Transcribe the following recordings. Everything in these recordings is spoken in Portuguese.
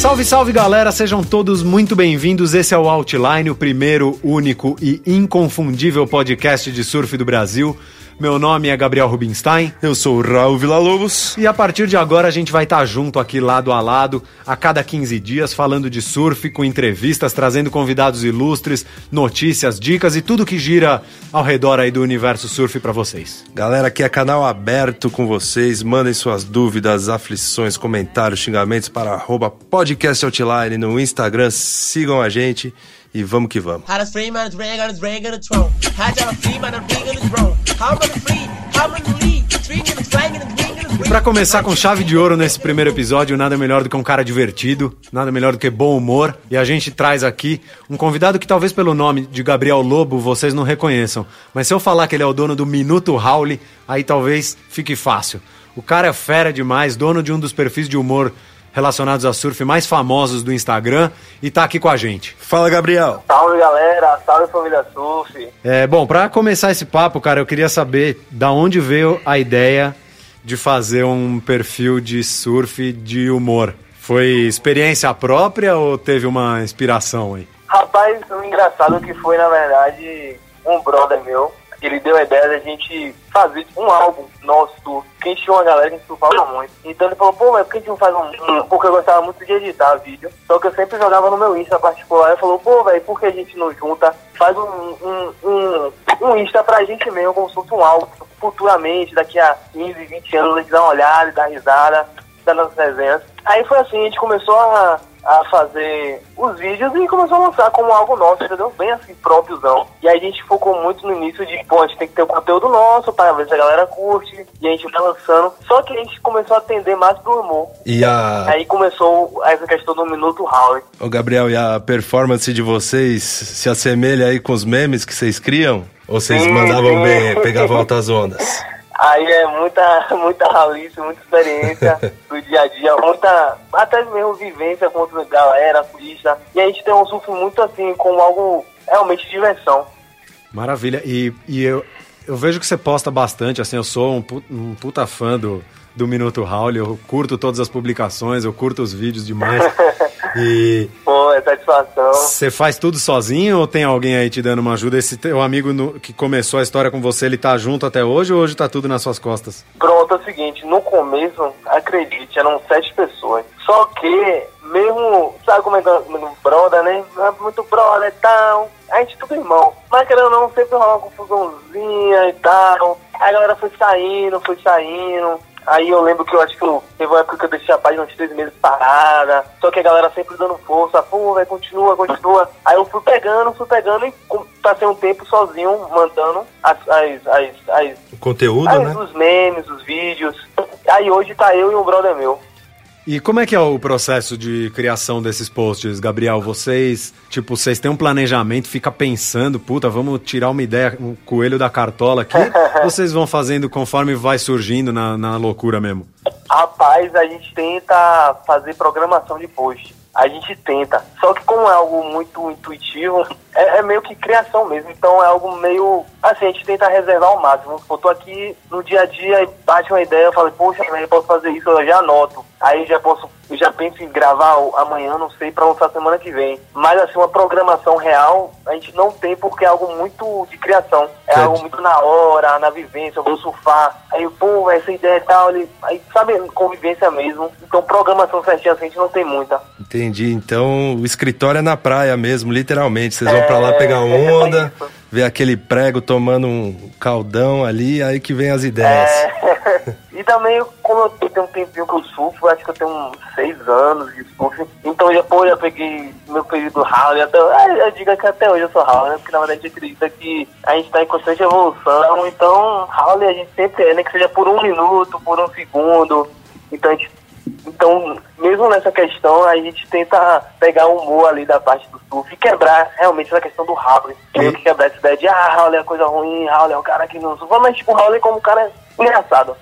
Salve, salve galera, sejam todos muito bem-vindos. Esse é o Outline, o primeiro, único e inconfundível podcast de surf do Brasil. Meu nome é Gabriel Rubinstein. Eu sou o Raul Villa-Lobos. E a partir de agora a gente vai estar junto aqui lado a lado, a cada 15 dias, falando de surf, com entrevistas, trazendo convidados ilustres, notícias, dicas e tudo que gira ao redor aí do universo surf para vocês. Galera, aqui é canal aberto com vocês. Mandem suas dúvidas, aflições, comentários, xingamentos para arroba podcast Outline no Instagram. Sigam a gente e vamos que vamos. E para começar com chave de ouro nesse primeiro episódio, nada melhor do que um cara divertido, nada melhor do que bom humor. E a gente traz aqui um convidado que talvez pelo nome de Gabriel Lobo vocês não reconheçam. Mas se eu falar que ele é o dono do Minuto Howley, aí talvez fique fácil. O cara é fera demais, dono de um dos perfis de humor relacionados a surf mais famosos do Instagram e tá aqui com a gente. Fala, Gabriel. Salve, galera. Salve, família surf. É, bom, para começar esse papo, cara, eu queria saber da onde veio a ideia de fazer um perfil de surf de humor. Foi experiência própria ou teve uma inspiração aí? Rapaz, o engraçado que foi, na verdade, um brother meu ele deu a ideia da gente fazer um álbum nosso, que tinha uma galera que a gente surfava muito. Então ele falou, pô, mas por que a gente não faz um, Porque eu gostava muito de editar vídeo, só que eu sempre jogava no meu Insta particular. Ele falou, pô, velho, por que a gente não junta, faz um, um, um, um Insta pra gente mesmo, fosse um álbum, futuramente, daqui a 15, 20 anos, a gente dá uma olhada, dá risada, dá nossas resenhas. Aí foi assim, a gente começou a a fazer os vídeos e começou a lançar como algo nosso, entendeu? Bem assim, própriozão. E aí a gente focou muito no início de, pô, a gente tem que ter o conteúdo nosso para ver se a galera curte. E a gente vai lançando. Só que a gente começou a atender mais pro humor. E a... Aí começou essa questão do Minuto Howie. Ô, Gabriel, e a performance de vocês se assemelha aí com os memes que vocês criam? Ou vocês sim, mandavam sim. bem, pegavam altas ondas? Aí é muita, muita ralice, muita experiência do dia a dia, muita, até mesmo vivência com outra galera, turista. E a gente tem um surf muito assim, como algo realmente de diversão. Maravilha. E, e eu, eu vejo que você posta bastante, assim, eu sou um, um puta fã do, do Minuto Raul, eu curto todas as publicações, eu curto os vídeos demais. E. Pô, é satisfação. Você faz tudo sozinho ou tem alguém aí te dando uma ajuda? Esse teu amigo no, que começou a história com você, ele tá junto até hoje ou hoje tá tudo nas suas costas? Pronto, é o seguinte, no começo, acredite, eram sete pessoas. Só que, mesmo, sabe como é que é brother, né? É muito brother e tal. A gente é tudo irmão. Mas querendo ou não, sempre rola uma confusãozinha e tal. Aí a galera foi saindo, foi saindo. Aí eu lembro que eu acho que eu, teve uma época que eu deixei a página uns três meses parada. Só que a galera sempre dando força. Pô, vai, continua, continua. Aí eu fui pegando, fui pegando e passei um tempo sozinho mandando as, as, as, as o conteúdo, as, né? Os memes, os vídeos. Aí hoje tá eu e um brother meu. E como é que é o processo de criação desses posts, Gabriel? Vocês, tipo, vocês têm um planejamento, fica pensando, puta, vamos tirar uma ideia, um coelho da cartola aqui? ou vocês vão fazendo conforme vai surgindo na, na loucura mesmo? Rapaz, a gente tenta fazer programação de post. A gente tenta. Só que como é algo muito intuitivo, é, é, meio que criação mesmo. Então é algo meio. Assim, a gente tenta reservar ao máximo. Eu tô aqui no dia a dia e bate uma ideia, eu falo, poxa, eu posso fazer isso, eu já anoto. Aí já posso, já penso em gravar amanhã, não sei, para lançar semana que vem. Mas assim, uma programação real a gente não tem porque é algo muito de criação. É algo muito na hora, na vivência, eu vou surfar. Aí, pô, essa ideia e tal, ele, aí sabe, convivência mesmo. Então programação certinha assim, a gente não tem muita. Entendi. Então o escritório é na praia mesmo, literalmente. Vocês vão para lá pegar é, onda, é ver aquele prego tomando um caldão ali, aí que vem as ideias. É. e também, como eu tenho um tempinho que eu surfo, acho que eu tenho seis anos de surf, então já, pô, já peguei meu período Howley, até, eu digo que até hoje eu sou Howley, né? porque na verdade a gente acredita que a gente está em constante evolução, então Howley a gente sempre é, né, que seja por um minuto, por um segundo, então a gente então, mesmo nessa questão, a gente tenta pegar o humor ali da parte do surf e quebrar realmente essa questão do Raul. Meio que quebrar essa ideia de, ah, Raul é coisa ruim, Raul é um cara que não surfa, mas tipo, é como um cara engraçado.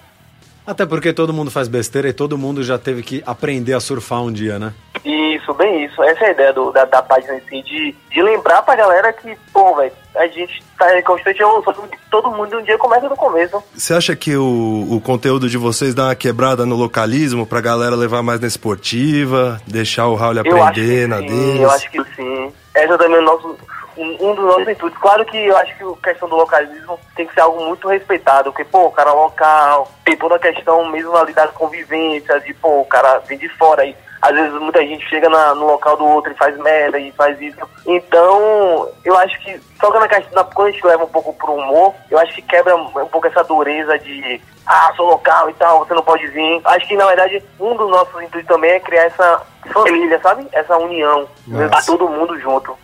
Até porque todo mundo faz besteira e todo mundo já teve que aprender a surfar um dia, né? Isso, bem isso. Essa é a ideia do, da, da página em si, de, de lembrar pra galera que, pô, velho, a gente tá em constante evolução. Todo mundo um dia começa do começo. Você acha que o, o conteúdo de vocês dá uma quebrada no localismo pra galera levar mais na esportiva, deixar o Raul aprender na sim? Eu acho que sim. Essa também é o nosso, um, dos nossos intuitos. Claro que eu acho que a questão do localismo tem que ser algo muito respeitado, porque, pô, o cara local, tem toda a questão mesmo ali das convivências, de, pô, o cara vem de fora aí às vezes muita gente chega na, no local do outro e faz merda e faz isso. Então, eu acho que só que na, na, quando a gente leva um pouco pro humor, eu acho que quebra um pouco essa dureza de ah, sou local e tal, você não pode vir. Acho que na verdade um dos nossos intuitos também é criar essa família, sabe? Essa união, levar todo mundo junto.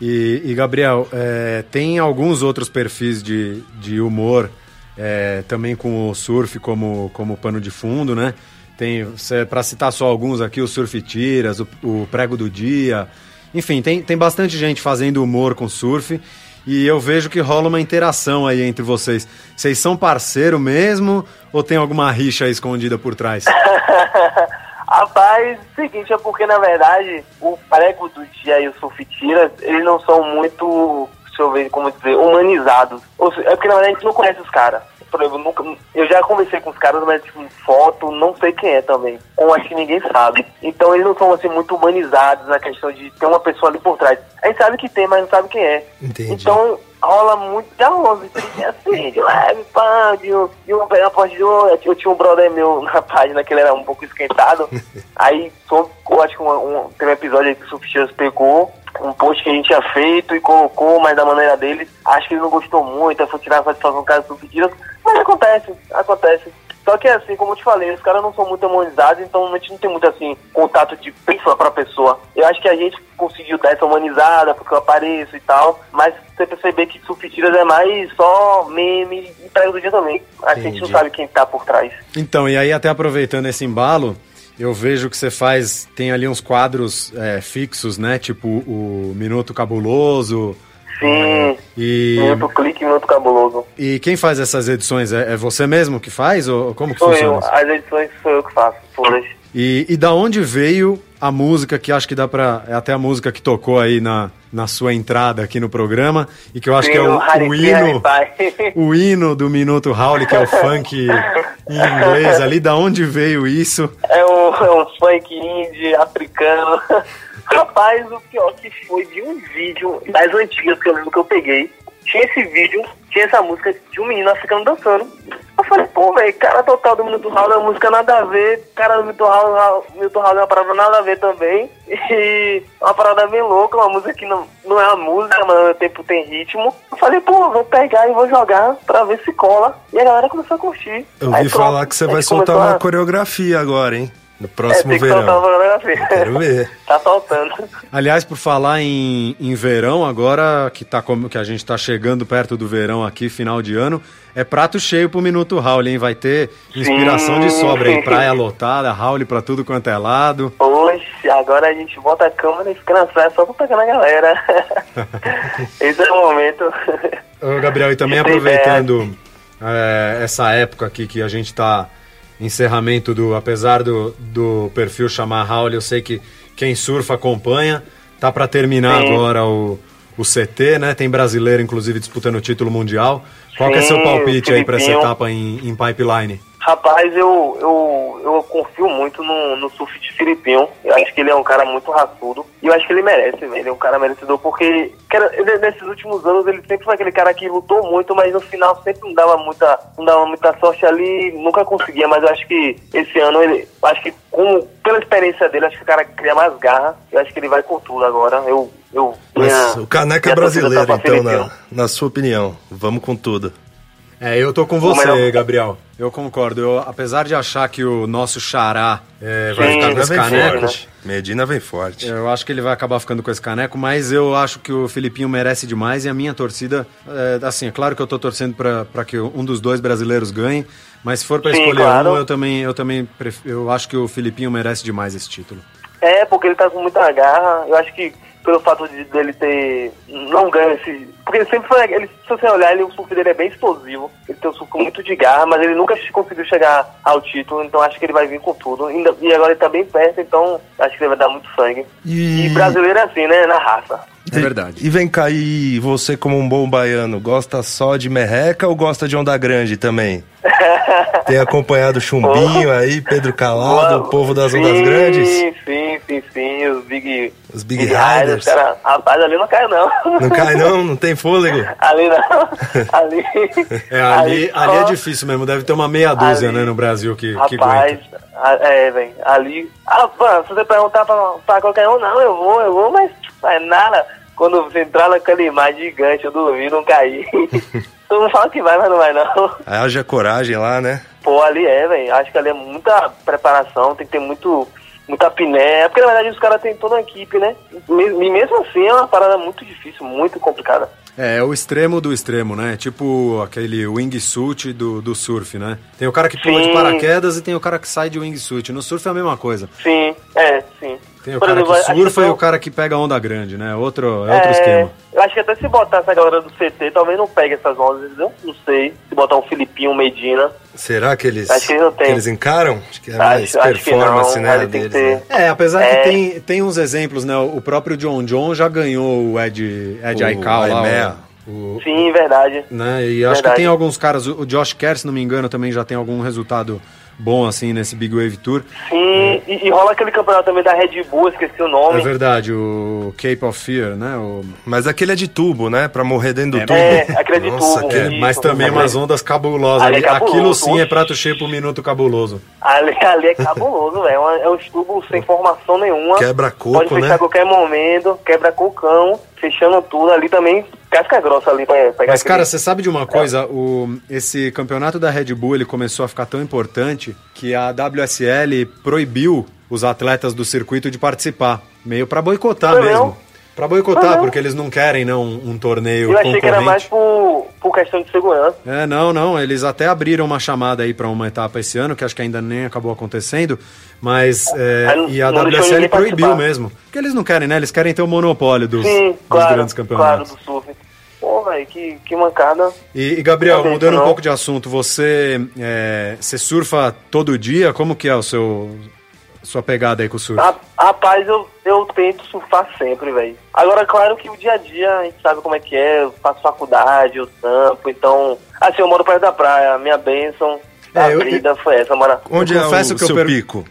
E, e Gabriel, é, tem alguns outros perfis de, de humor, é, também com o surf como, como pano de fundo, né? Tem, para citar só alguns aqui, o Surf Tiras, o, o, Prego do Dia. Enfim, tem, tem bastante gente fazendo humor com surf. E eu vejo que rola uma interação aí entre vocês. Vocês são parceiro mesmo ou tem alguma rixa escondida por trás? Rapaz, seguinte, é porque na verdade o Prego do Dia e o Surf Tiras, eles não são muito, deixa eu ver como dizer, humanizados. É porque na verdade a gente não conhece os caras por exemplo, nunca, eu já conversei com os caras, mas tipo, foto, não sei quem é também. Ou acho que ninguém sabe. Então eles não são assim muito humanizados na questão de ter uma pessoa ali por trás. A gente sabe que tem, mas não sabe quem é. Entendi. Então rola muito, rola uns assim, de leve, pá, de, de uma na parte de eu, eu tinha um brother meu na página que ele era um pouco esquentado. aí, eu acho que um, um, tem um episódio aí que o Sufichas pegou um post que a gente tinha feito e colocou, mas da maneira dele, acho que ele não gostou muito, aí foi tirar a satisfação do cara do pedido. Mas acontece, acontece. Só que assim, como eu te falei, os caras não são muito humanizados, então a gente não tem muito assim contato de pessoa para pessoa. Eu acho que a gente conseguiu dar essa humanizada, porque eu apareço e tal, mas você perceber que Sulfitiras é mais só meme e prego do dia também. A Entendi. gente não sabe quem tá por trás. Então, e aí até aproveitando esse embalo, eu vejo que você faz, tem ali uns quadros é, fixos, né? Tipo o Minuto Cabuloso. Sim, e... Minuto Clique Minuto Cabuloso. E quem faz essas edições? É, é você mesmo que faz ou como que sou funciona? Eu. As edições sou eu que faço, todas. E, e da onde veio a música que acho que dá pra. É até a música que tocou aí na, na sua entrada aqui no programa. E que eu acho Sim, que é o, o hino. o hino do Minuto Howley, que é o funk em inglês ali. Da onde veio isso? É um, é um funk indie africano. Rapaz, o pior que foi de um vídeo das antigas que eu lembro que eu peguei. Tinha esse vídeo, tinha essa música de um menino africano dançando. Eu falei, pô, velho, cara total do Minuto Raul, a música nada a ver, cara do Minuto Raul, Minuto Raul é uma parada nada a ver também. E uma parada bem louca, uma música que não, não é a música, mas ao tempo tem ritmo. Eu falei, pô, vou pegar e vou jogar pra ver se cola. E a galera começou a curtir. Eu ouvi falar que você vai soltar uma a... coreografia agora, hein? No próximo é, verão. Quero ver. tá faltando. Aliás, por falar em, em verão, agora que, tá, que a gente tá chegando perto do verão aqui, final de ano, é prato cheio pro Minuto Raul, hein? Vai ter inspiração sim. de sobra aí. Praia lotada, Raul pra tudo quanto é lado. Oxe, agora a gente bota a câmera e fica na praia só pra pegar na galera. Esse é o momento. Ô, Gabriel, e também aproveitando é, essa época aqui que a gente tá encerramento do. Apesar do, do perfil chamar Raul, eu sei que quem surfa acompanha. Tá para terminar Sim. agora o, o CT, né? Tem brasileiro, inclusive, disputando o título mundial. Qual Sim, é seu palpite aí para essa etapa em, em pipeline? Rapaz, eu, eu, eu confio muito no, no surf de Filipinho. Eu acho que ele é um cara muito raçudo. E eu acho que ele merece, Ele é um cara merecedor, porque ele, nesses últimos anos ele sempre foi aquele cara que lutou muito, mas no final sempre não dava muita, não dava muita sorte ali, nunca conseguia. Mas eu acho que esse ano ele. Acho que com, pela experiência dele, acho que o cara cria mais garra. Eu acho que ele vai com tudo agora. Eu. eu mas minha, o Caneca é brasileiro, tá então, na, na sua opinião. Vamos com tudo. É, eu tô com você, Gabriel. Eu concordo. Eu, apesar de achar que o nosso xará é, vai ficar com esse caneco. Forte. Medina vem forte. Eu acho que ele vai acabar ficando com esse caneco, mas eu acho que o Filipinho merece demais e a minha torcida, é, assim, é claro que eu tô torcendo para que um dos dois brasileiros ganhe, mas se for para escolher claro. um, eu também, eu também eu acho que o Filipinho merece demais esse título. É, porque ele tá com muita garra. Eu acho que pelo fato de dele ter não ganho esse. Porque ele sempre foi. Ele, se você olhar, ele, o surf dele é bem explosivo. Ele tem um surf muito de garra, mas ele nunca conseguiu chegar ao título, então acho que ele vai vir com tudo. E agora ele tá bem perto, então acho que ele vai dar muito sangue. E- E, brasileiro é assim, né? Na raça. É verdade. E vem cá, e você como um bom baiano, gosta só de merreca ou gosta de onda grande também? Tem acompanhado Chumbinho aí, Pedro Calado, o povo das ondas sim, grandes? Sim, sim, sim. Os Big. Os Big Riders. Cara, rapaz, ali não cai, não. Não cai não? Não tem fôlego? ali não. Ali. É, ali, ali é só- difícil mesmo, deve ter uma meia dúzia, Ali- né, no Brasil que, que Rapaz, aguenta. a- é, velho, ali. Ah, mano, se você perguntar pra, pra qualquer um, não, eu vou, eu vou, mas mas nada. Quando você entrar naquela imagem gigante, eu dormi, não caí. Todo mundo fala que vai, mas não vai, não. Aí haja coragem lá, né? Pô, ali é, velho. Acho que ali é muita preparação, tem que ter muito, muita piné. É porque, na verdade, os caras têm toda a equipe, né? E mesmo assim, é uma parada muito difícil, muito complicada. É, é o extremo do extremo, né? Tipo aquele wingsuit do, do surf, né? Tem o cara que pula de Sim. paraquedas e tem o cara que sai de wingsuit. No surf é a mesma coisa. Sim, é, sim. Tem o Por cara exemplo, que surfa e o cara que pega onda grande, né? Outro, é outro esquema. Eu acho que até se botar essa galera do CT, talvez não pegue essas ondas, entendeu? Não sei. Se botar um Filipinho, um Medina. Será que eles, Acho que eles têm. eles encaram? Acho que é mais Acho- acho que performance, não, né, que deles, ter- né? É, apesar É. que tem, tem uns exemplos, né? O próprio John John já ganhou o Ed, Ed O Aikau lá. O, o- Sim, verdade. né? E acho que Verdade. tem alguns caras, o o Josh Kerr, se não me engano, também já tem algum resultado bom, assim, nesse Big Wave Tour. Sim, e, e rola aquele campeonato também da Red Bull, esqueci o É nome. verdade, o Cape of Fear, né? O, Mas aquele é de tubo, né? Pra morrer dentro do tubo. É, aquele é de Nossa, tubo. é, Isso, mas também aquele- umas ondas cabulosas. Ali é Ali- cabuloso, Aquilo sim é oxe. prato cheio por minuto cabuloso. Ali, ali é cabuloso, velho. É É um tubo sem formação nenhuma. Quebra coco, Pode fechar né? a qualquer momento, quebra cocão, fechando tudo. Ali também, casca grossa ali pra pegar Mas, cara, você sabe de uma coisa? O, esse campeonato da Red Bull ele começou a ficar tão importante que a WSL proibiu os atletas do circuito de participar. Meio pra boicotar Foi mesmo. Pra boicotar, Foi porque eles não querem não, um torneio Eu achei que era mais concorrente. por, por questão de segurança. É, não, não. Eles até abriram uma chamada aí pra uma etapa esse ano, que acho que ainda nem acabou acontecendo. Mas. é, Aí e a WSL proibiu participar. mesmo. Porque eles não querem, né? Eles querem ter o monopólio dos, Sim, dos claro, grandes claro, campeonatos. do surf. Pô, velho, que, que mancada. E, e, Gabriel, Não mudando isso, um não. pouco de assunto, você, é, você surfa todo dia? Como que é o seu sua pegada aí com o surf? Ra- Rapaz, eu, eu tento surfar sempre, velho. Agora, claro que o dia a dia a gente sabe como é que é. Eu faço faculdade, eu tampo, então. Assim, eu moro perto da praia. Minha bênção É, eu- vida foi essa, mora. Onde Eu é o que eu seu per- pico?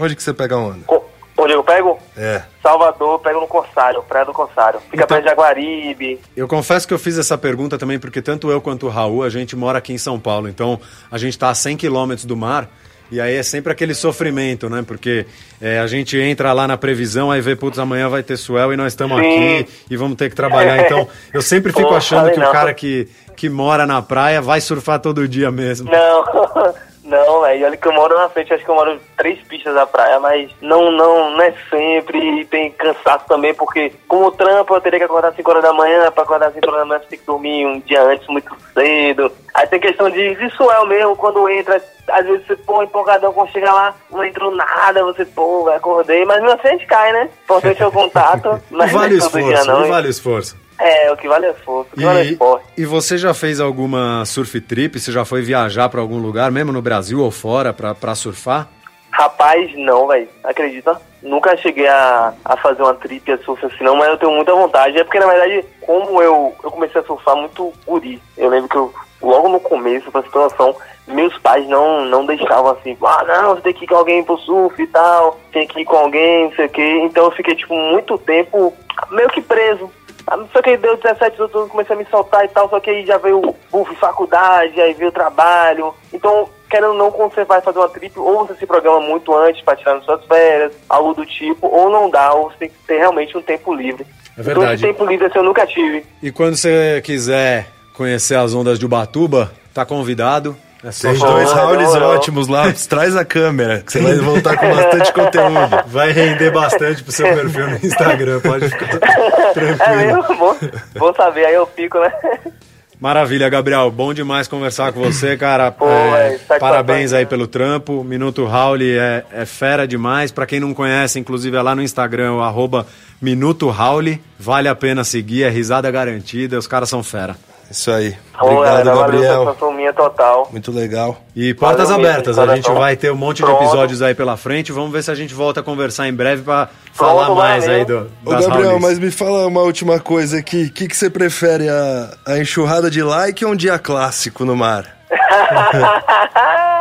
Onde que você pega onda? Co- Onde eu pego? É. Salvador, pego no Corsário, Praia do Corsário. Fica Então- perto de Jaguaribe. Eu confesso que eu fiz essa pergunta também porque tanto eu quanto o Raul, a gente mora aqui em São Paulo, então a gente está a 100 quilômetros do mar e aí é sempre aquele sofrimento, né? Porque é, a gente entra lá na previsão, aí vê, putz, amanhã vai ter swell e nós estamos aqui e vamos ter que trabalhar. Então eu sempre fico Pô, achando que o não. cara que, que mora na praia vai surfar todo dia mesmo. Não, não, velho. Olha que eu moro na frente, acho que eu moro três pistas da praia, mas não, não, não é sempre. E tem cansaço também, porque como trampo eu teria que acordar às 5 horas da manhã, pra acordar às 5 horas da manhã você tem que dormir um dia antes muito cedo. Aí tem questão de, suel mesmo, quando entra, às vezes você, pô, empolgadão, quando chega lá, não entrou nada, você, pô, acordei, mas mesmo assim a gente cai, né? Importante é o contato, mas não é vale o todo dia esforço, não. não vale o esforço. É, o que vale é esforço, o que vale é E, esporte. e você já fez alguma surf trip? Você já foi viajar para algum lugar, mesmo no Brasil ou fora, pra, pra surfar? Rapaz, não, velho. Acredita? Nunca cheguei a, a fazer uma trip a surf assim, não, mas eu tenho muita vontade. É porque, na verdade, como eu, eu comecei a surfar muito guri, eu lembro que eu, logo no começo, pra situação, meus pais não, não deixavam assim, ah, não, você tem que ir com alguém pro surf e tal, tem que ir com alguém, não sei o quê. Então eu fiquei, tipo, muito tempo meio que preso. Ah, Só que aí deu 17 anos, eu comecei a me soltar e tal, só que aí já veio o buff faculdade, aí veio o trabalho. Então, querendo não, quando você vai fazer uma trip, ou você se programa muito antes para tirar nas suas férias, algo do tipo, ou não dá, ou você tem que ter realmente um tempo livre. É Então, verdade. esse tempo livre assim, eu nunca tive. E quando você quiser conhecer as ondas de Ubatuba, tá convidado. É Só- dois não. ótimos lá. Traz a câmera, que você vai voltar com bastante conteúdo. Vai render bastante pro seu perfil no Instagram, pode ficar É tranquilo. bom, bom saber, aí eu fico, né? Maravilha, Gabriel. Bom demais conversar com você, cara. Pô, É, é, tá parabéns aí pelo trampo. Minuto Raul é, é fera demais. Pra quem não conhece, inclusive é lá no Instagram, o arroba Minuto Raul. Vale a pena seguir, é risada garantida. Os caras são fera. Isso aí. Obrigado, valeu, Gabriel. satisfação minha total. Muito legal. E portas Valeu mesmo, abertas, a gente vai ter um monte de Pronto. episódios aí pela frente. Vamos ver se a gente volta a conversar em breve pra Pronto, falar mais valeu. aí do, Ô, das Gabriel, Raulis. mas me fala uma última coisa aqui. O que, que você prefere, a, a enxurrada de like ou um dia clássico no mar?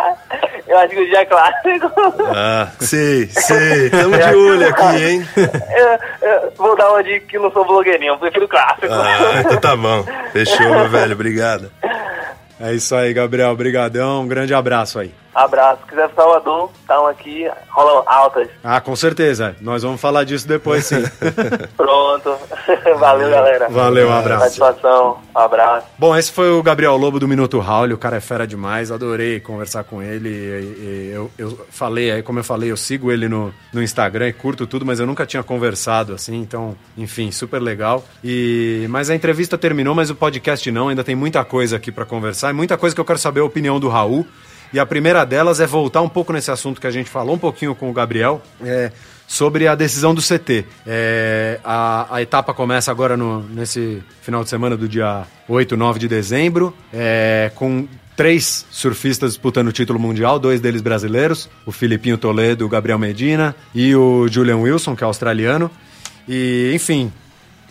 Eu acho que o dia é clássico. Ah, sei, sei. Tamo de olho aqui, hein? Eu- eu vou dar uma dica que não sou blogueirinho, eu prefiro clássico. Ah, então tá bom. Fechou, meu velho. Obrigado. É isso aí, Gabriel. Obrigadão. Um grande abraço aí. Abraço. Se quiser Salvador, estão aqui, rolam altas. Ah, com certeza. Nós vamos falar disso depois, sim. Pronto. Valeu, galera. Valeu, um abraço. Satisfação. Um abraço. Bom, esse foi o Gabriel Lobo do Minuto Raul. O cara é fera demais. Adorei conversar com ele. E- e Eu, eu falei, aí como eu falei, eu sigo ele no, no Instagram e curto tudo, mas eu nunca tinha conversado assim. Então, enfim, super legal. E mas a entrevista terminou, mas o podcast não. Ainda tem muita coisa aqui pra conversar. E muita coisa que eu quero saber a opinião do Raul. E a primeira delas é voltar um pouco nesse assunto que a gente falou um pouquinho com o Gabriel. É, sobre a decisão do CT. É, a, a etapa começa agora no, nesse final de semana do dia 8, 9 de dezembro, é, com três surfistas disputando o título mundial, dois deles brasileiros, o Filipinho Toledo, o Gabriel Medina e o Julian Wilson, que é australiano. E, enfim,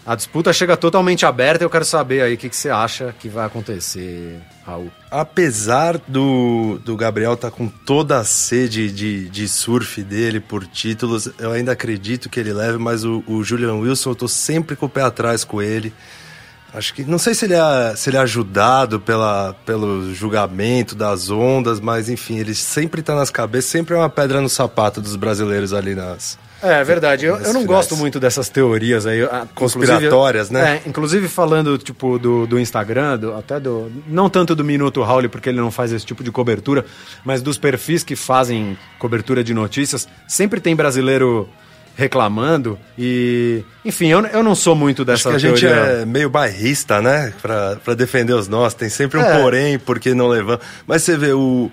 a disputa chega totalmente aberta. Eu quero saber aí o que, que você acha que vai acontecer, Raul. Apesar do, do Gabriel estar com toda a sede de, de surf dele por títulos, eu ainda acredito que ele leve, mas o, o Julian Wilson, eu tô sempre com o pé atrás com ele. Acho que. Não sei se ele é, se ele é ajudado pela, pelo julgamento das ondas, mas enfim, ele sempre tá nas cabeças, sempre é uma pedra no sapato dos brasileiros ali nas. É, verdade. Eu, eu não gosto muito dessas teorias aí. ah, Conspiratórias, né? É, inclusive falando, tipo, do, do Instagram, do- até do... Não tanto do Minuto Raul, porque ele não faz esse tipo de cobertura, mas dos perfis que fazem cobertura de notícias, sempre tem brasileiro reclamando e... Enfim, eu, eu não sou muito Acho dessa que a gente teoria. é meio bairrista, né? Pra, pra defender os nossos. Tem sempre um É. porém, porque não levamos. Mas você vê o.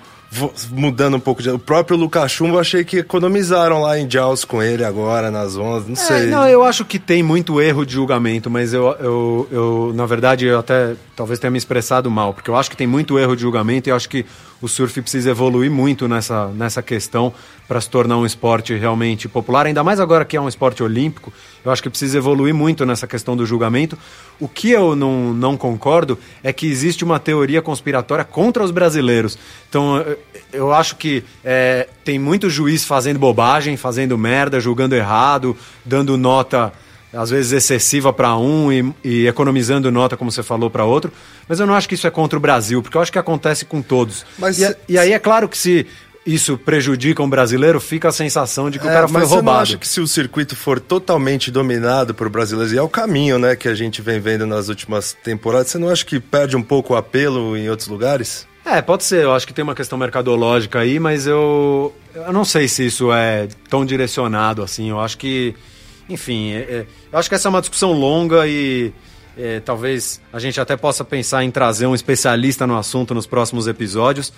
Mudando um pouco de. O próprio Lucas Chumbo, achei que economizaram lá em Jaws com ele agora, nas ondas. Não É, sei. não, eu acho que tem muito erro de julgamento, mas eu, eu, eu, na verdade, eu até talvez tenha me expressado mal, porque eu acho que tem muito erro de julgamento e eu acho que o surf precisa evoluir muito nessa, nessa questão para se tornar um esporte realmente popular, ainda mais agora que é um esporte olímpico, eu acho que precisa evoluir muito nessa questão do julgamento. O que eu não, não concordo é que existe uma teoria conspiratória contra os brasileiros. Então, eu, eu acho que é, tem muito juiz fazendo bobagem, fazendo merda, julgando errado, dando nota às vezes excessiva para um e, e economizando nota, como você falou, para outro. Mas eu não acho que isso é contra o Brasil, porque eu acho que acontece com todos. Mas e, cê- e aí é claro que se isso prejudica um brasileiro, fica a sensação de que o É, cara foi mas você não roubado. acha que se o circuito for totalmente dominado por brasileiros, e é o caminho né, que a gente vem vendo nas últimas temporadas, você não acha que perde um pouco o apelo em outros lugares? É, pode ser. Eu acho que tem uma questão mercadológica aí, mas eu, eu não sei se isso é tão direcionado assim. Eu acho que, enfim, é- é- eu acho que essa é uma discussão longa e é, talvez a gente até possa pensar em trazer um especialista no assunto nos próximos episódios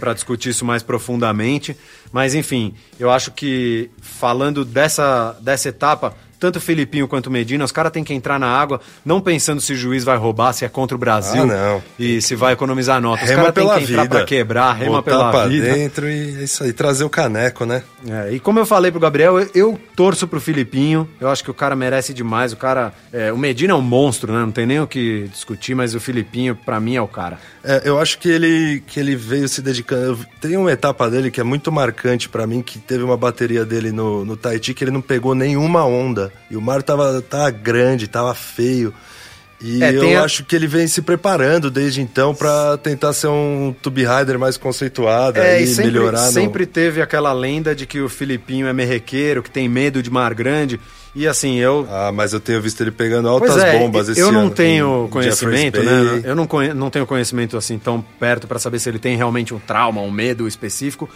para discutir isso mais profundamente. Mas, enfim, eu acho que falando dessa, dessa etapa, tanto o Filipinho quanto o Medina, os caras têm que entrar na água, não pensando se o juiz vai roubar, se é contra o Brasil Ah, não. e se vai economizar nota. Os caras têm pela que entrar vida. pra quebrar, rema Botar pela pra vida. dentro e é isso aí, trazer o caneco, né? É, e como eu falei pro Gabriel, eu, eu torço pro Filipinho. Eu acho que o cara merece demais. O cara. é, o Medina é um monstro, né? Não tem nem o que discutir, mas o Filipinho, pra mim, é o cara. É, eu acho que ele, que ele veio se dedicando. Tem uma etapa dele que é muito marcante pra mim, que teve uma bateria dele no, no Tahiti que ele não pegou nenhuma onda. E o mar tava, tava grande, tava feio. E É, eu a- acho que ele vem se preparando desde então pra tentar ser um tube rider mais conceituado É, e sempre, melhorar. no- sempre teve aquela lenda de que o Filipinho é merrequeiro, que tem medo de mar grande. E assim, eu. Ah, mas eu tenho visto ele pegando altas é, bombas esse eu ano. não tenho em conhecimento, né? Eu não, conhe- não tenho conhecimento assim tão perto para saber se ele tem realmente um trauma, um medo específico.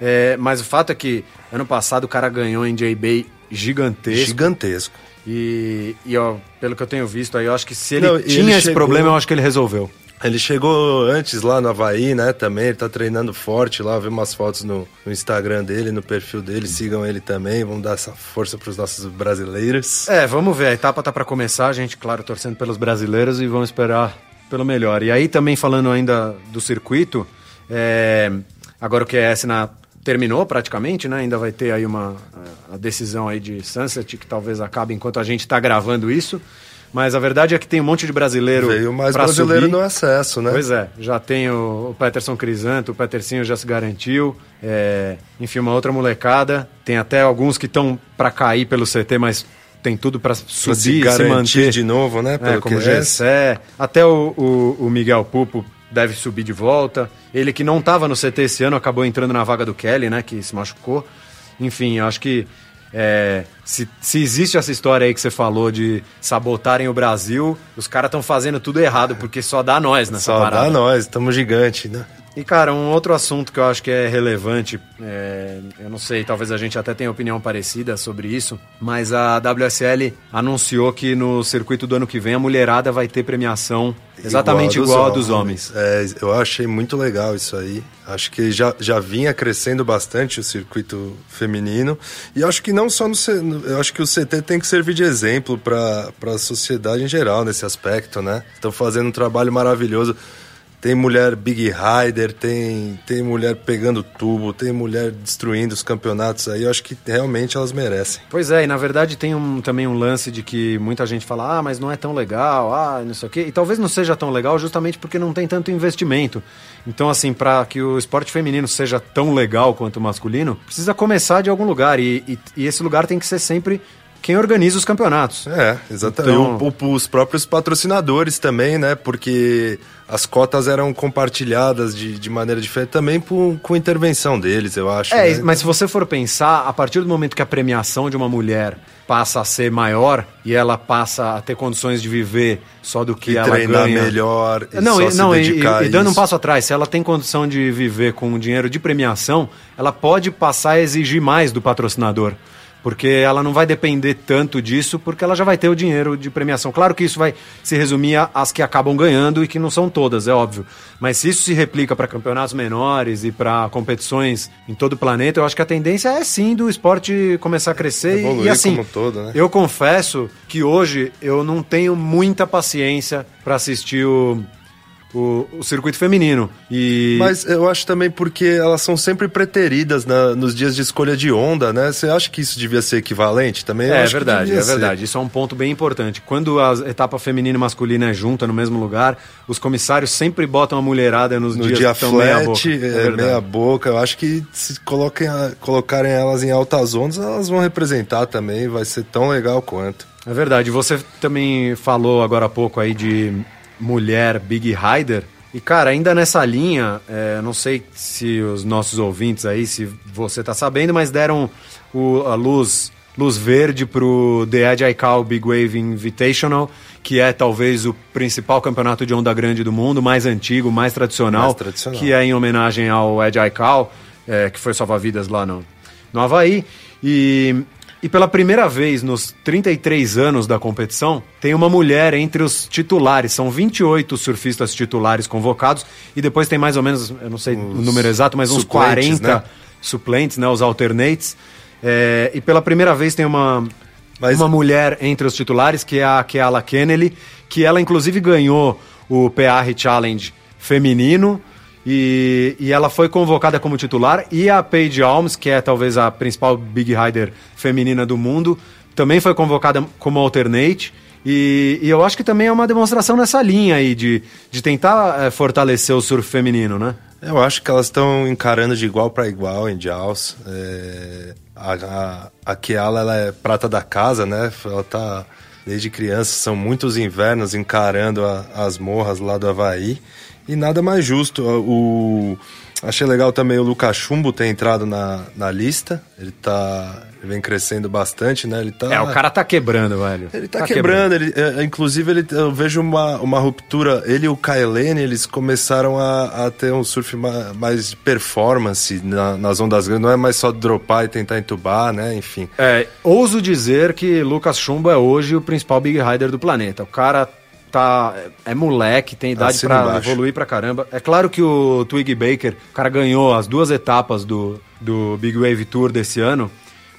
É, mas o fato é que ano passado o cara ganhou em J-Bay gigantesco. Gigantesco. E, e ó, pelo que eu tenho visto aí, eu acho que se ele Não, tinha ele esse chegou- problema, eu acho que ele resolveu. Ele chegou antes lá no Havaí, né? Também, ele tá treinando forte lá, vi umas fotos no, no Instagram dele, no perfil dele, sigam ele também, vamos dar essa força pros nossos brasileiros. É, vamos ver. A etapa tá para começar, a gente, claro, torcendo pelos brasileiros e vamos esperar pelo melhor. E aí também falando ainda do circuito, é, agora o QS na terminou praticamente, né? Ainda vai ter aí uma a decisão aí de Sunset que talvez acabe enquanto a gente tá gravando isso. Mas a verdade é que tem um monte de brasileiro Veio mais brasileiro subir. no acesso, né? Pois é, já tem o, o Peterson Crisanto, o Petercinho já se garantiu, é, enfim, uma outra molecada. Tem até alguns que estão para cair pelo CT, mas tem tudo para Pra subir, se se, manter. de novo, né? É, Pelo como que é. Gessé. Até o, o, o Miguel Pupo deve subir de volta. Ele que não estava no CT esse ano acabou entrando na vaga do Kelly, né? Que se machucou. Enfim, eu acho que é, se, se existe essa história aí que você falou de sabotarem o Brasil, os caras estão fazendo tudo errado, porque só dá nós nessa Só parada. dá nós, estamos gigante, né? E, cara, um outro assunto que eu acho que é relevante, é, eu não sei, talvez a gente até tenha opinião parecida sobre isso, mas a WSL anunciou que no circuito do ano que vem a mulherada vai ter premiação exatamente igual, a dos homens. É, eu achei muito legal isso aí. Acho que já, já vinha crescendo bastante o circuito feminino. E acho que não só no- Eu acho que o CT tem que servir de exemplo para a sociedade em geral nesse aspecto, né? Estão fazendo um trabalho maravilhoso. Tem mulher Big Rider, tem, tem mulher pegando tubo, tem mulher destruindo os campeonatos aí. Eu acho que realmente elas merecem. Pois é, e na verdade tem um, também um lance de que muita gente fala, ah, mas não é tão legal, ah, não sei o quê. E talvez não seja tão legal justamente porque não tem tanto investimento. Então, assim, para que o esporte feminino seja tão legal quanto o masculino, precisa começar de algum lugar. E, e, e esse lugar tem que ser sempre quem organiza os campeonatos. É, exatamente. Então- E o- o- os próprios patrocinadores também, né? Porque as cotas eram compartilhadas de, de maneira diferente também por, com intervenção deles, eu acho. É, né? mas se você for pensar, a partir do momento que a premiação de uma mulher passa a ser maior e ela passa a ter condições de viver só do que E ela treinar ganha. melhor e não, só e, se não, dedicar e- e dando um passo atrás, se ela tem condição de viver com dinheiro de premiação, ela pode passar a exigir mais do patrocinador. Porque ela não vai depender tanto disso, porque ela já vai ter o dinheiro de premiação. Claro que isso vai se resumir às que acabam ganhando e que não são todas, é óbvio. Mas se isso se replica para campeonatos menores e para competições em todo o planeta, eu acho que a tendência é sim do esporte começar a crescer. e- Evoluir e assim, como todo, né? eu confesso que hoje eu não tenho muita paciência para assistir o, o, o circuito feminino. E Mas eu acho também porque elas são sempre preteridas na- nos dias de escolha de onda, né? Você acha que isso devia ser equivalente também? É que verdade, é ser. verdade. Isso é um ponto bem importante. Quando a etapa feminina e masculina é junta no mesmo lugar, os comissários sempre botam a mulherada nos No dias dia que estão meia boca. flat, é, verdade. meia boca. Eu acho que se coloquem colocarem elas em altas ondas, elas vão representar também. Vai ser tão legal quanto. É verdade. Você também falou agora há pouco aí de mulher Big Rider. E, cara, ainda nessa linha, é, não sei se os nossos ouvintes aí, se você tá sabendo, mas deram o- a luz, luz verde pro The Edge Cal Big Wave Invitational, que é talvez o principal campeonato de onda grande do mundo, mais antigo, mais tradicional, Mais tradicional. que é em homenagem ao Edge Cal, é, que foi salva-vidas lá no, no Havaí. E, e pela primeira vez nos 33 anos da competição, tem uma mulher entre os titulares. São 28 surfistas titulares convocados e depois tem mais ou menos, eu não sei o número exato, mas uns suplentes, 40 né? suplentes, né, os alternates. É, e pela primeira vez tem uma, Mas- uma mulher entre os titulares, que é a Keala Kennedy, que ela inclusive ganhou o PR Challenge feminino. E, e ela foi convocada como titular. E a Paige Alms, que é talvez a principal Big Rider feminina do mundo, também foi convocada como alternate. E, e eu acho que também é uma demonstração nessa linha aí de, de tentar eh, fortalecer o surf feminino, né? Eu acho que elas estão encarando de igual para igual em Jaws. É, a, a, a Kiala, ela é prata da casa, né? Ela tá desde criança, são muitos invernos encarando a- as morras lá do Havaí. E nada mais justo. O, achei legal também o Lucas Chumbo ter entrado na, na lista. Ele tá. Ele vem crescendo bastante, né? Ele tá, É, o cara tá quebrando, velho. Ele tá, quebrando, ele, é, inclusive ele, eu vejo uma, uma ruptura. Ele e o Kailene, eles começaram a, a ter um surf ma- mais de performance na- nas ondas grandes. Não é mais só dropar e tentar entubar, né? Enfim. É, ouso dizer que Lucas Chumbo é hoje o principal Big Rider do planeta. O cara tá é moleque, tem idade embaixo. evoluir pra caramba. É claro que o Twig Baker, o cara ganhou as duas etapas do, do Big Wave Tour desse ano,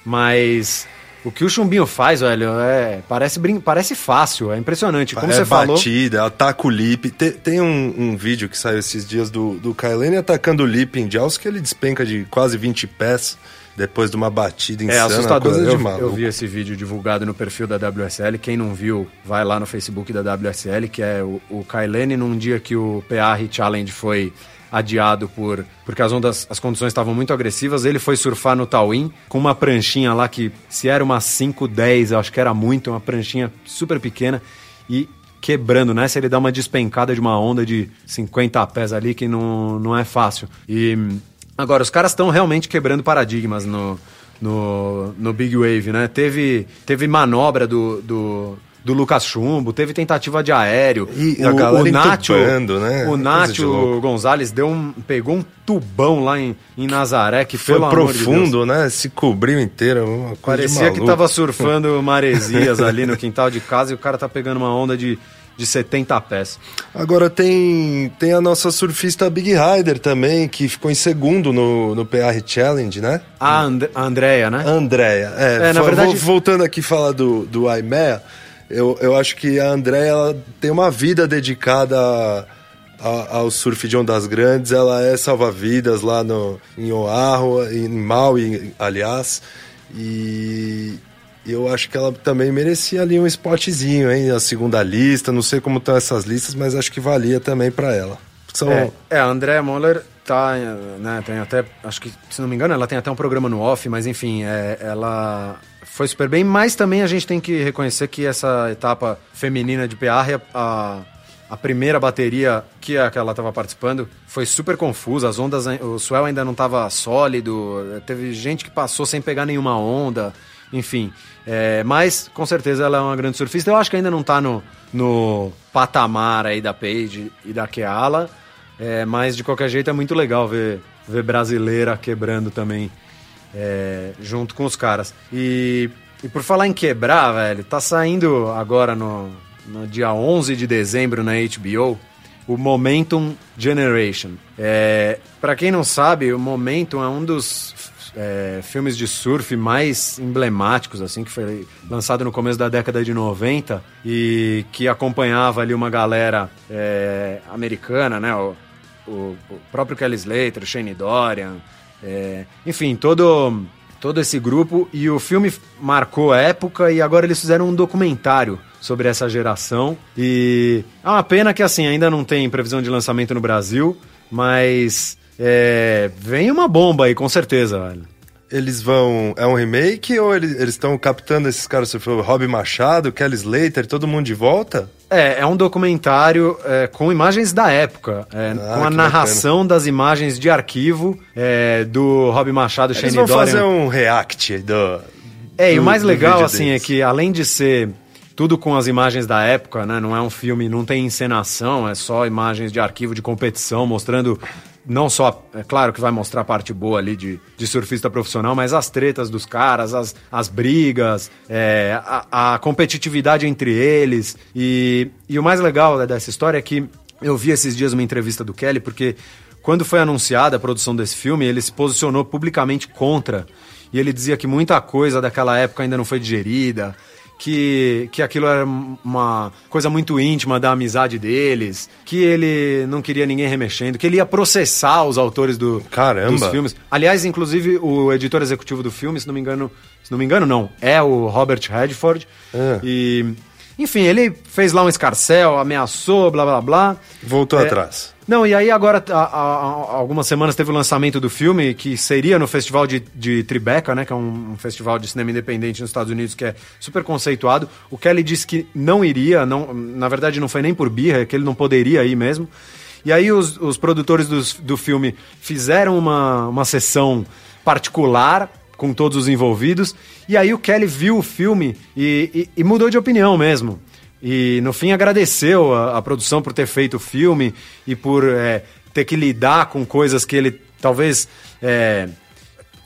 mas o que o Chumbinho faz, velho, é parece brin parece fácil, é impressionante. Como é você falou, batida, ataca o lip. Tem, tem um, um vídeo que saiu esses dias do, do Kailene atacando o lip em Jaws que ele despenca de quase 20 pés depois de uma batida É insana. assustador. Coisa de Eu, maluco. eu vi esse vídeo divulgado no perfil da WSL. Quem não viu, vai lá no Facebook da WSL, que é o, o Kailene num dia que o PR Challenge foi adiado por porque as ondas, as condições estavam muito agressivas. Ele foi surfar no Tawin com uma pranchinha lá que se era uma 510, eu acho que era muito, uma pranchinha super pequena e quebrando nessa ele dá uma despencada de uma onda de 50 pés ali que não, não é fácil. E agora os caras estão realmente quebrando paradigmas no no, no Big Wave, né? Teve, teve manobra do, do, do Lucas Chumbo, teve tentativa de aéreo. E a galera entupando, né? O de Nacho louco. Gonzalez deu um, pegou um tubão lá em, em Nazaré que Foi amor de profundo, né? Se cobriu inteiro. De Parecia que tava surfando maresias ali no quintal de casa e o cara tá pegando uma onda de, de 70 pés. Agora tem, tem a nossa surfista Big Rider também, que ficou em segundo no, no PR Challenge, né? A, And a Andrea, né? Andréia. É, É, na verdade- vo- voltando aqui falar do, do Aimea, eu, eu acho que a Andréia ela tem uma vida dedicada a- a- ao surf de ondas grandes. Ela é salva-vidas lá no, em Oahu, em Maui, aliás. E eu acho que ela também merecia ali um spotzinho, hein? A segunda lista, não sei como estão essas listas, mas acho que valia também para ela. São, É, é, a Andrea Moller tá, né, tem até, acho que, se não me engano, ela tem até um programa no off, mas enfim, é, ela foi super bem, mas também a gente tem que reconhecer que essa etapa feminina de PR, a, a primeira bateria que a que ela estava participando foi super confusa, as ondas, o swell ainda não estava sólido, teve gente que passou sem pegar nenhuma onda, enfim. É, mas, com certeza, ela é uma grande surfista. Eu acho que ainda não tá no, no patamar aí da Paige e da Keala, é, mas de qualquer jeito é muito legal ver, ver brasileira quebrando também é, junto com os caras. E, e por falar em quebrar, velho, tá saindo agora no, no dia 11 de dezembro na HBO o Momentum Generation. É, para quem não sabe, o Momentum é um dos é, filmes de surf mais emblemáticos, assim, que foi lançado no começo da década de 90 e que acompanhava ali uma galera é, americana, né? O, o, o próprio Kelly Slater, Shane Dorian, é, enfim, todo, todo esse grupo. E o filme marcou a época e agora eles fizeram um documentário sobre essa geração. E é uma pena que assim ainda não tem previsão de lançamento no Brasil, mas é, vem uma bomba aí, com certeza, velho. Eles vão. É um remake ou eles estão captando esses caras? Você falou Rob Machado, Kelly Slater, todo mundo de volta? É, é um documentário é, com imagens da época, é, Ah, com a narração das imagens de arquivo é, do Rob Machado, Eles Shane vão Dorian. fazer um react do. É, e o mais legal, assim, deles. é que além de ser tudo com as imagens da época, né? Não é um filme, não tem encenação, é só imagens de arquivo de competição, mostrando não só, é claro que vai mostrar a parte boa ali de, de surfista profissional, mas as tretas dos caras, as, as brigas, é, a, a competitividade entre eles. E, e o mais legal né, dessa história é que eu vi esses dias uma entrevista do Kelly, porque quando foi anunciada a produção desse filme, ele se posicionou publicamente contra. E ele dizia que muita coisa daquela época ainda não foi digerida, que, que aquilo era uma coisa muito íntima da amizade deles, que ele não queria ninguém remexendo, que ele ia processar os autores do, Caramba. dos filmes. Aliás, inclusive, o editor executivo do filme, se não me engano, se não me engano, não, é o Robert Redford. Ah. E. Enfim, ele fez lá um escarcel, ameaçou, blá blá blá. Voltou É, atrás. Não, e aí agora, há, há- algumas semanas, teve o lançamento do filme, que seria no Festival de, de Tribeca, né? Que é um, um festival de cinema independente nos Estados Unidos, que é super conceituado. O Kelly disse que não iria, não, na verdade não foi nem por birra, é que ele não poderia ir mesmo. E aí os, os produtores do, do filme fizeram uma, uma sessão particular com todos os envolvidos. E aí o Kelly viu o filme e, e, e mudou de opinião mesmo. E no fim agradeceu a, a produção por ter feito o filme e por é, ter que lidar com coisas que ele talvez. É,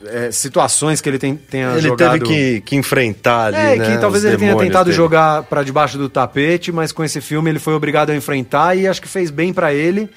é, situações que ele tem, tenha ele jogado... Ele teve que, que enfrentar ali, é, né? que talvez ele tenha tentado dele. jogar para debaixo do tapete, mas com esse filme ele foi obrigado a enfrentar e acho que fez bem para ele.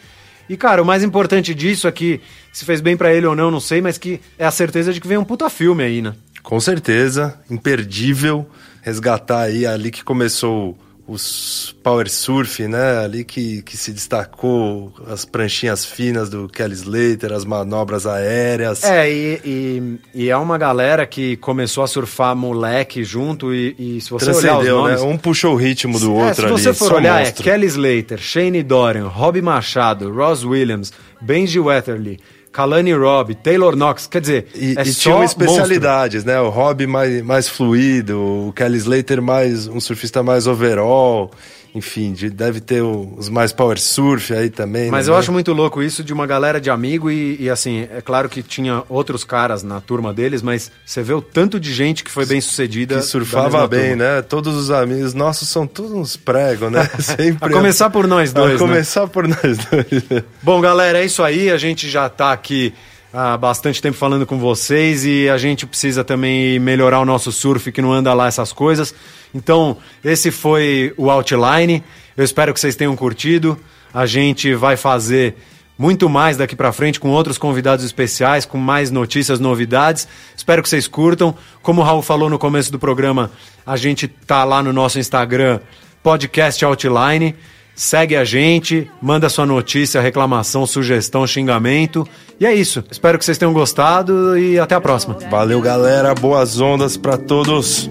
E, cara, o mais importante disso é que, se fez bem para ele ou não, não sei, mas que é a certeza de que vem um puta filme aí, né? Com certeza, imperdível resgatar aí ali que começou os power surf, né? Ali que, que se destacou as pranchinhas finas do Kelly Slater, as manobras aéreas. É, e, e, e é uma galera que começou a surfar moleque junto e, e se você olhar os nomes... Né? Um puxou o ritmo do é, outro ali. Se você for olhar, monstro. é Kelly Slater, Shane Dorian, Rob Machado, Ross Williams, Benji Wetherly... Kalani Robb, Taylor Knox, quer dizer, e, é e tinham especialidades, monstro. né? O Robb mais, mais fluido, o Kelly Slater mais um surfista mais overall enfim, de, deve ter o, os mais power surf aí também. Mas né? eu acho muito louco isso de uma galera de amigo e, e, assim, é claro que tinha outros caras na turma deles, mas você vê o tanto de gente que foi bem sucedida. Que surfava bem, turma. né? Todos os amigos nossos são todos uns pregos, né? Sempre. a começar por nós dois. A né? começar por nós dois. Bom, galera, é isso aí. A gente já tá aqui há bastante tempo falando com vocês e a gente precisa também melhorar o nosso surf que não anda lá essas coisas. Então, esse foi o Outline. Eu espero que vocês tenham curtido. A gente vai fazer muito mais daqui para frente com outros convidados especiais, com mais notícias, novidades. Espero que vocês curtam. Como o Raul falou no começo do programa, a gente tá lá no nosso Instagram, podcast Outline. Segue a gente, manda sua notícia, reclamação, sugestão, xingamento. E é isso. Espero que vocês tenham gostado e até a próxima. Valeu, galera. Boas ondas para todos.